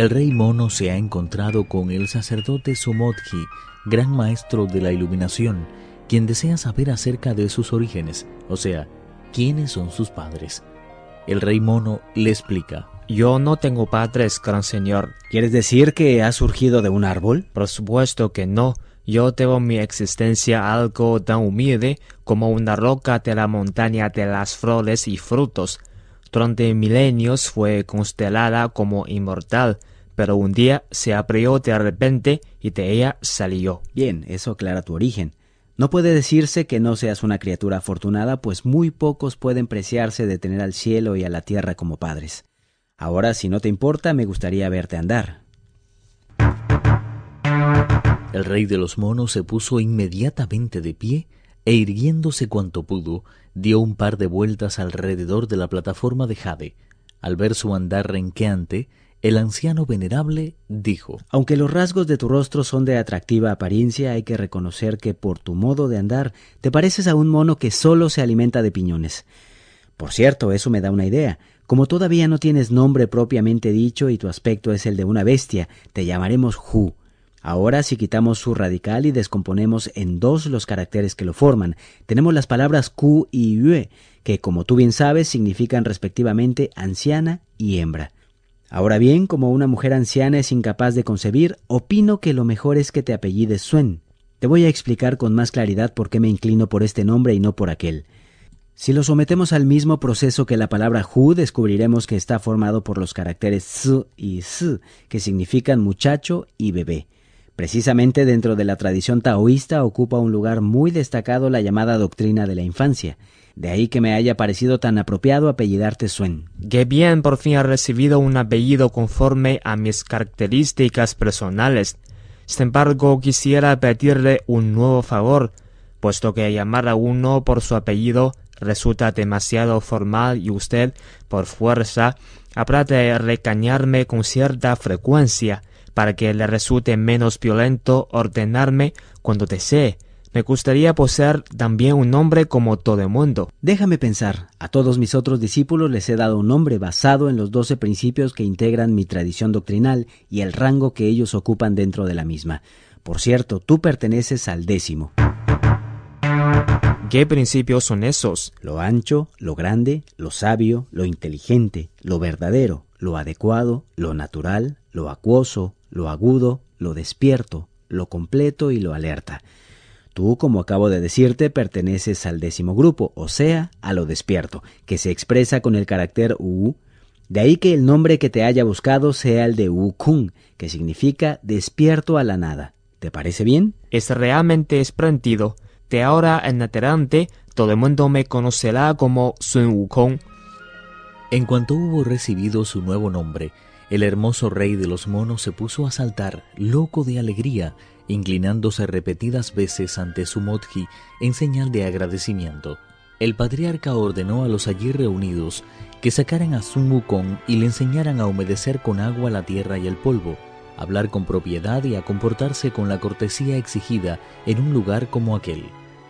El rey mono se ha encontrado con el sacerdote Sumodji, gran maestro de la iluminación, quien desea saber acerca de sus orígenes, o sea, quiénes son sus padres. El rey mono le explica. Yo no tengo padres, gran señor. ¿Quieres decir que ha surgido de un árbol? Por supuesto que no. Yo tengo mi existencia algo tan humilde como una roca de la montaña de las flores y frutos. Durante milenios fue constelada como inmortal, pero un día se abrió de repente y de ella salió. Bien, eso aclara tu origen. No puede decirse que no seas una criatura afortunada, pues muy pocos pueden preciarse de tener al cielo y a la tierra como padres. Ahora, si no te importa, me gustaría verte andar. El rey de los monos se puso inmediatamente de pie e irguiéndose cuanto pudo, dio un par de vueltas alrededor de la plataforma de Jade. Al ver su andar renqueante, el anciano venerable dijo Aunque los rasgos de tu rostro son de atractiva apariencia, hay que reconocer que por tu modo de andar te pareces a un mono que solo se alimenta de piñones. Por cierto, eso me da una idea. Como todavía no tienes nombre propiamente dicho y tu aspecto es el de una bestia, te llamaremos Hu. Ahora, si quitamos su radical y descomponemos en dos los caracteres que lo forman, tenemos las palabras Q y Yue, que como tú bien sabes significan respectivamente anciana y hembra. Ahora bien, como una mujer anciana es incapaz de concebir, opino que lo mejor es que te apellides Suen. Te voy a explicar con más claridad por qué me inclino por este nombre y no por aquel. Si lo sometemos al mismo proceso que la palabra Hu, descubriremos que está formado por los caracteres S y S, que significan muchacho y bebé. Precisamente dentro de la tradición taoísta ocupa un lugar muy destacado la llamada doctrina de la infancia. De ahí que me haya parecido tan apropiado apellidarte Suen. Qué bien por fin ha recibido un apellido conforme a mis características personales. Sin embargo, quisiera pedirle un nuevo favor, puesto que llamar a uno por su apellido resulta demasiado formal y usted, por fuerza, habrá de recañarme con cierta frecuencia para que le resulte menos violento ordenarme cuando desee. Me gustaría poseer también un nombre como todo el mundo. Déjame pensar. A todos mis otros discípulos les he dado un nombre basado en los doce principios que integran mi tradición doctrinal y el rango que ellos ocupan dentro de la misma. Por cierto, tú perteneces al décimo. ¿Qué principios son esos? Lo ancho, lo grande, lo sabio, lo inteligente, lo verdadero, lo adecuado, lo natural, lo acuoso, lo agudo, lo despierto, lo completo y lo alerta. Tú, como acabo de decirte, perteneces al décimo grupo, o sea, a lo despierto, que se expresa con el carácter U. De ahí que el nombre que te haya buscado sea el de Wu-Kun, que significa despierto a la nada. ¿Te parece bien? Es realmente espléndido. De ahora en adelante, todo el mundo me conocerá como Sun Wukong. En cuanto hubo recibido su nuevo nombre, el hermoso rey de los monos se puso a saltar, loco de alegría, inclinándose repetidas veces ante su modji en señal de agradecimiento. El patriarca ordenó a los allí reunidos que sacaran a Sun Wukong y le enseñaran a humedecer con agua la tierra y el polvo, hablar con propiedad y a comportarse con la cortesía exigida en un lugar como aquel.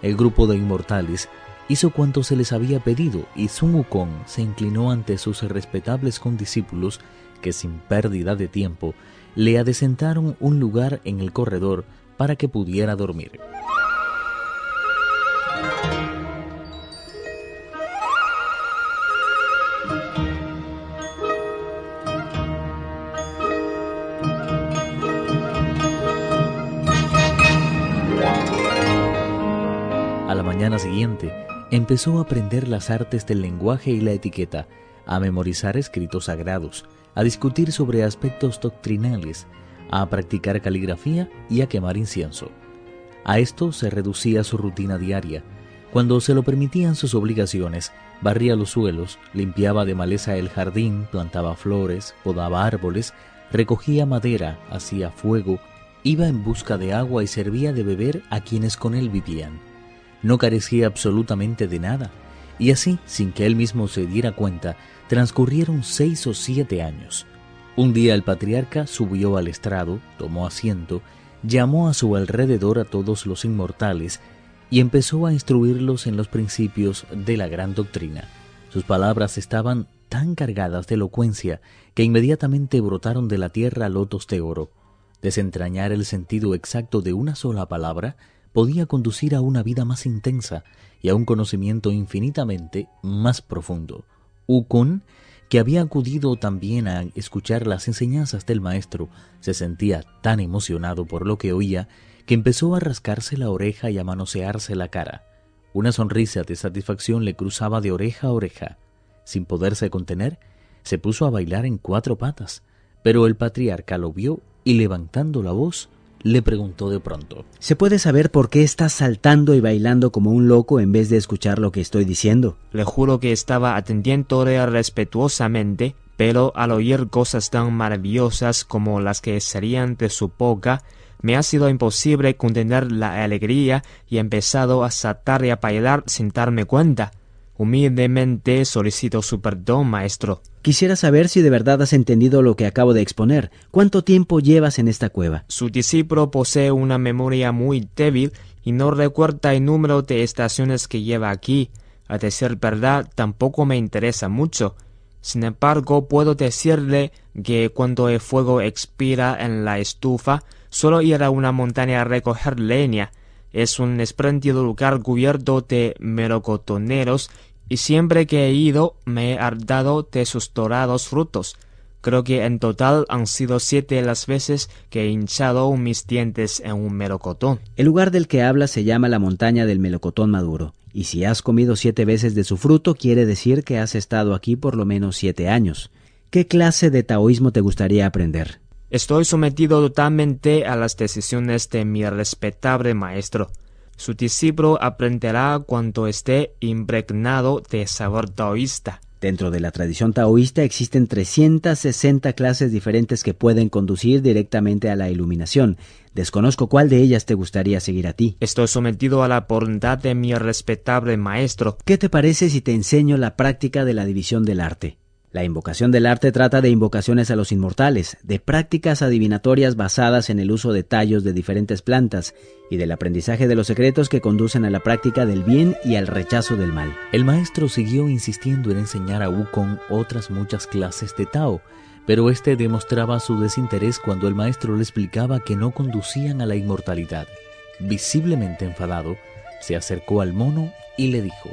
El grupo de inmortales hizo cuanto se les había pedido y Sun Wukong se inclinó ante sus respetables condiscípulos que sin pérdida de tiempo le adecentaron un lugar en el corredor para que pudiera dormir. A la mañana siguiente, empezó a aprender las artes del lenguaje y la etiqueta, a memorizar escritos sagrados, a discutir sobre aspectos doctrinales, a practicar caligrafía y a quemar incienso. A esto se reducía su rutina diaria. Cuando se lo permitían sus obligaciones, barría los suelos, limpiaba de maleza el jardín, plantaba flores, podaba árboles, recogía madera, hacía fuego iba en busca de agua y servía de beber a quienes con él vivían. No carecía absolutamente de nada, y así, sin que él mismo se diera cuenta, transcurrieron seis o siete años. Un día el patriarca subió al estrado, tomó asiento, llamó a su alrededor a todos los inmortales y empezó a instruirlos en los principios de la gran doctrina. Sus palabras estaban tan cargadas de elocuencia que inmediatamente brotaron de la tierra lotos de oro. Desentrañar el sentido exacto de una sola palabra podía conducir a una vida más intensa y a un conocimiento infinitamente más profundo. Ukon que había acudido también a escuchar las enseñanzas del maestro, se sentía tan emocionado por lo que oía que empezó a rascarse la oreja y a manosearse la cara. Una sonrisa de satisfacción le cruzaba de oreja a oreja. Sin poderse contener, se puso a bailar en cuatro patas, pero el patriarca lo vio y levantando la voz, le preguntó de pronto. ¿Se puede saber por qué estás saltando y bailando como un loco en vez de escuchar lo que estoy diciendo? Le juro que estaba atendiéndole respetuosamente, pero al oír cosas tan maravillosas como las que serían de su boca, me ha sido imposible contener la alegría y he empezado a saltar y a bailar sin darme cuenta. Humildemente solicito su perdón, maestro. Quisiera saber si de verdad has entendido lo que acabo de exponer. ¿Cuánto tiempo llevas en esta cueva? Su discípulo posee una memoria muy débil y no recuerda el número de estaciones que lleva aquí. A decir verdad, tampoco me interesa mucho. Sin embargo, puedo decirle que cuando el fuego expira en la estufa, solo ir a una montaña a recoger leña es un espléndido lugar cubierto de melocotoneros y siempre que he ido me he dado de sus dorados frutos. Creo que en total han sido siete las veces que he hinchado mis dientes en un melocotón. El lugar del que habla se llama la montaña del melocotón maduro, y si has comido siete veces de su fruto quiere decir que has estado aquí por lo menos siete años. ¿Qué clase de taoísmo te gustaría aprender? Estoy sometido totalmente a las decisiones de mi respetable maestro. Su discípulo aprenderá cuando esté impregnado de sabor taoísta. Dentro de la tradición taoísta existen 360 clases diferentes que pueden conducir directamente a la iluminación. Desconozco cuál de ellas te gustaría seguir a ti. Estoy sometido a la voluntad de mi respetable maestro. ¿Qué te parece si te enseño la práctica de la división del arte? La invocación del arte trata de invocaciones a los inmortales, de prácticas adivinatorias basadas en el uso de tallos de diferentes plantas y del aprendizaje de los secretos que conducen a la práctica del bien y al rechazo del mal. El maestro siguió insistiendo en enseñar a Wukong otras muchas clases de Tao, pero este demostraba su desinterés cuando el maestro le explicaba que no conducían a la inmortalidad. Visiblemente enfadado, se acercó al mono y le dijo,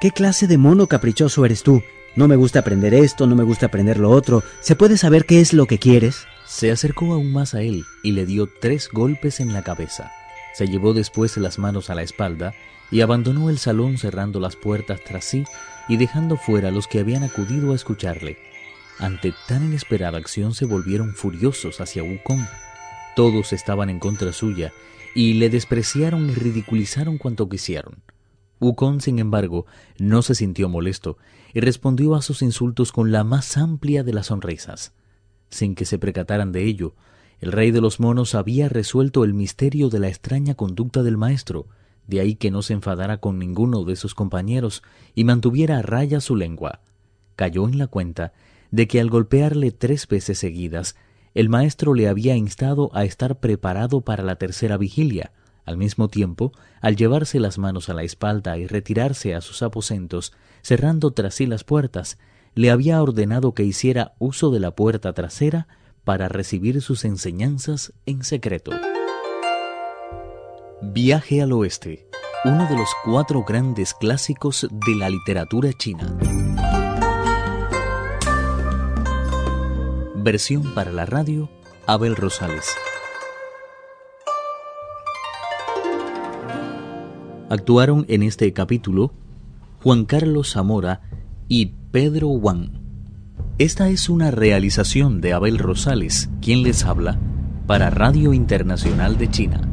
¿Qué clase de mono caprichoso eres tú? No me gusta aprender esto, no me gusta aprender lo otro. ¿Se puede saber qué es lo que quieres? Se acercó aún más a él y le dio tres golpes en la cabeza. Se llevó después las manos a la espalda y abandonó el salón cerrando las puertas tras sí y dejando fuera a los que habían acudido a escucharle. Ante tan inesperada acción se volvieron furiosos hacia Wukong. Todos estaban en contra suya y le despreciaron y ridiculizaron cuanto quisieron. Wukong, sin embargo, no se sintió molesto y respondió a sus insultos con la más amplia de las sonrisas. Sin que se percataran de ello, el rey de los monos había resuelto el misterio de la extraña conducta del maestro, de ahí que no se enfadara con ninguno de sus compañeros y mantuviera a raya su lengua. Cayó en la cuenta de que al golpearle tres veces seguidas, el maestro le había instado a estar preparado para la tercera vigilia, al mismo tiempo, al llevarse las manos a la espalda y retirarse a sus aposentos, cerrando tras sí las puertas, le había ordenado que hiciera uso de la puerta trasera para recibir sus enseñanzas en secreto. Viaje al Oeste, uno de los cuatro grandes clásicos de la literatura china. Versión para la radio, Abel Rosales. Actuaron en este capítulo Juan Carlos Zamora y Pedro Wang. Esta es una realización de Abel Rosales, quien les habla, para Radio Internacional de China.